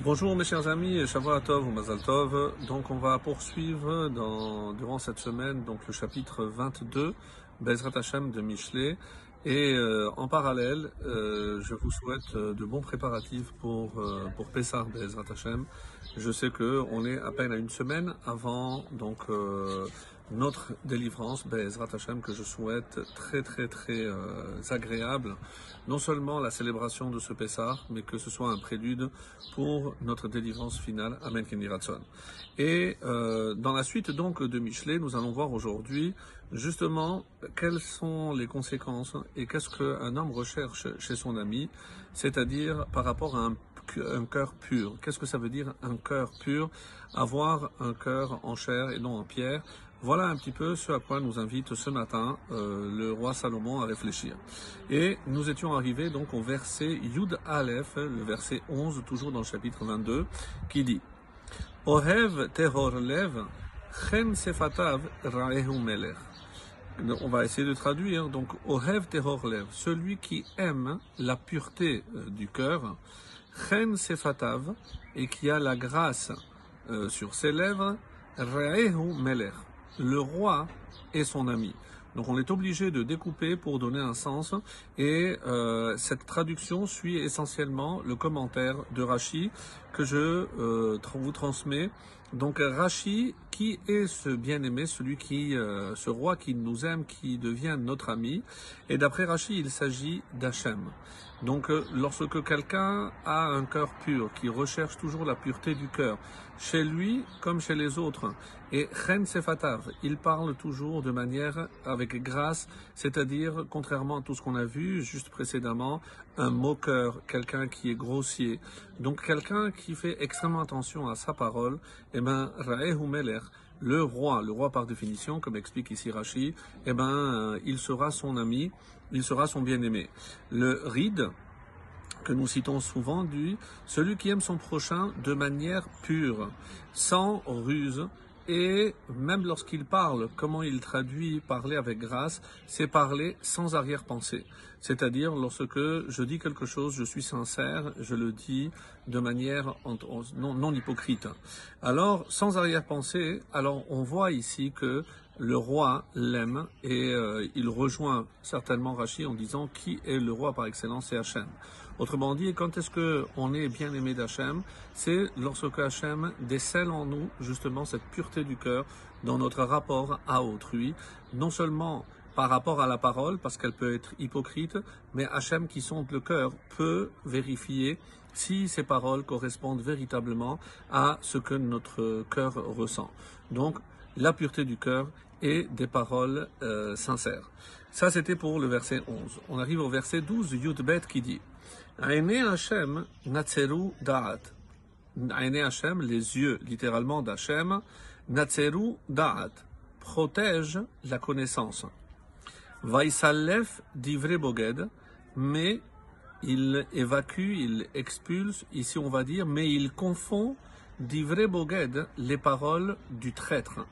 Bonjour mes chers amis, Shavua Tov ou Mazal Tov. Donc on va poursuivre dans, durant cette semaine donc le chapitre 22, Bezrat Hashem de Michelet. Et euh, en parallèle, euh, je vous souhaite euh, de bons préparatifs pour, euh, pour Pessah Bezrat Hashem. Je sais que on est à peine à une semaine avant donc notre délivrance, Bezrat Hashem, que je souhaite très très très euh, agréable. Non seulement la célébration de ce Pessah, mais que ce soit un prélude pour notre délivrance finale. Amen Keniratson. Et euh, dans la suite donc de Michelet, nous allons voir aujourd'hui justement quelles sont les conséquences et qu'est-ce qu'un homme recherche chez son ami, c'est-à-dire par rapport à un un cœur pur. Qu'est-ce que ça veut dire un cœur pur? Avoir un cœur en chair et non en pierre. Voilà un petit peu ce à quoi nous invite ce matin euh, le roi Salomon à réfléchir. Et nous étions arrivés donc au verset Yud Aleph, le verset 11, toujours dans le chapitre 22, qui dit Ohev tehor lev, chen sefatav melech. On va essayer de traduire. Donc, Ohev tehor lev, celui qui aime la pureté euh, du cœur, chen sefatav, et qui a la grâce euh, sur ses lèvres, le roi est son ami. Donc on est obligé de découper pour donner un sens et euh, cette traduction suit essentiellement le commentaire de Rachi que je euh, vous transmets. Donc Rachi, qui est ce bien-aimé, celui qui, euh, ce roi qui nous aime, qui devient notre ami. Et d'après Rachi, il s'agit d'Hachem. Donc euh, lorsque quelqu'un a un cœur pur, qui recherche toujours la pureté du cœur, chez lui comme chez les autres, et Chen Sefatav, il parle toujours de manière avec grâce, c'est-à-dire contrairement à tout ce qu'on a vu juste précédemment, un moqueur, quelqu'un qui est grossier. Donc quelqu'un qui fait extrêmement attention à sa parole, eh ben Raehu Melech, le roi, le roi par définition, comme explique ici Rashi, eh ben, euh, il sera son ami, il sera son bien-aimé. Le ride, que nous citons souvent, du celui qui aime son prochain de manière pure, sans ruse, et même lorsqu'il parle, comment il traduit parler avec grâce, c'est parler sans arrière-pensée. C'est-à-dire, lorsque je dis quelque chose, je suis sincère, je le dis de manière non, hypocrite. Alors, sans arrière-pensée, alors on voit ici que le roi l'aime et euh, il rejoint certainement Rachid en disant qui est le roi par excellence, c'est Hachem. Autrement dit, quand est-ce que on est bien aimé d'Hachem? C'est lorsque Hachem décèle en nous justement cette pureté du cœur dans notre rapport à autrui, non seulement par rapport à la parole, parce qu'elle peut être hypocrite, mais Hachem qui sonde le cœur peut vérifier si ces paroles correspondent véritablement à ce que notre cœur ressent. Donc, la pureté du cœur et des paroles euh, sincères. Ça, c'était pour le verset 11. On arrive au verset 12, Yudbet, qui dit Aine Hashem natseru da'at. Aine Hashem, les yeux, littéralement d'Hashem, natseru da'at, protège la connaissance. Vaisalef divre boged, mais il évacue, il expulse, ici on va dire, mais il confond d'Ivre Boged, les paroles du traître.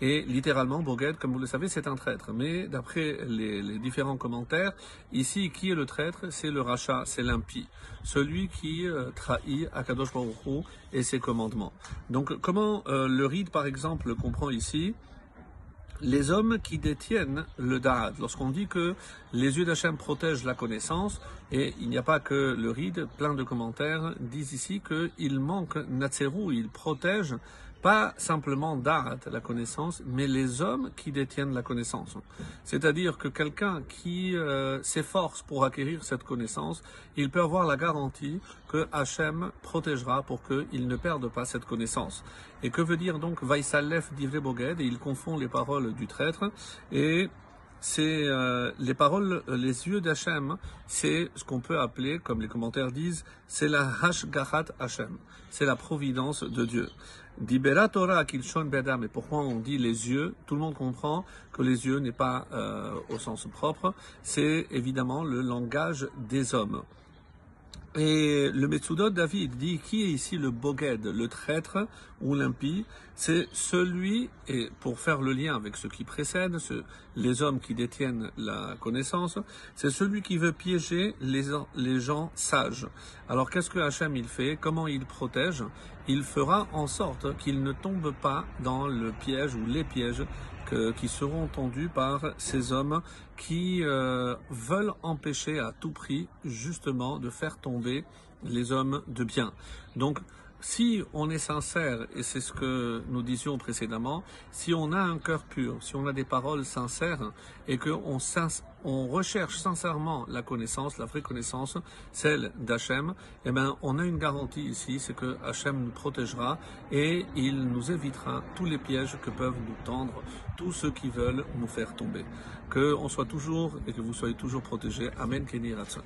Et littéralement, Boged, comme vous le savez, c'est un traître. Mais d'après les, différents commentaires, ici, qui est le traître? C'est le rachat, c'est l'impie. Celui qui euh, trahit Akadosh Baruch et ses commandements. Donc, comment euh, le ride, par exemple, comprend ici les hommes qui détiennent le Da'at. Lorsqu'on dit que les yeux d'Hachem protègent la connaissance, et il n'y a pas que le ride, plein de commentaires disent ici qu'il manque Natseru, il protège pas simplement Da'at, la connaissance, mais les hommes qui détiennent la connaissance. C'est-à-dire que quelqu'un qui euh, s'efforce pour acquérir cette connaissance, il peut avoir la garantie que Hachem protégera pour qu'il ne perde pas cette connaissance. Et que veut dire donc Vaisalef d'Ivre Boged il confond les paroles du traître et c'est euh, les paroles, les yeux d'Hachem, c'est ce qu'on peut appeler, comme les commentaires disent, c'est la Hashgahat Hachem, c'est la providence de Dieu. Dibera Torah Kilshon Bedam, et pourquoi on dit les yeux? Tout le monde comprend que les yeux n'est pas euh, au sens propre, c'est évidemment le langage des hommes. Et le Metsudot David dit qui est ici le Boged, le traître ou l'impie? C'est celui, et pour faire le lien avec ce qui précède, les hommes qui détiennent la connaissance, c'est celui qui veut piéger les, les gens sages. Alors qu'est-ce que Hachem il fait? Comment il protège? Il fera en sorte qu'il ne tombe pas dans le piège ou les pièges qui seront tendus par ces hommes qui euh, veulent empêcher à tout prix justement de faire tomber les hommes de bien. Si on est sincère, et c'est ce que nous disions précédemment, si on a un cœur pur, si on a des paroles sincères et qu'on on recherche sincèrement la connaissance, la vraie connaissance, celle d'Hachem, eh ben, on a une garantie ici, c'est que Hachem nous protégera et il nous évitera tous les pièges que peuvent nous tendre tous ceux qui veulent nous faire tomber. Que on soit toujours et que vous soyez toujours protégés. Amen, Kenny Ratson.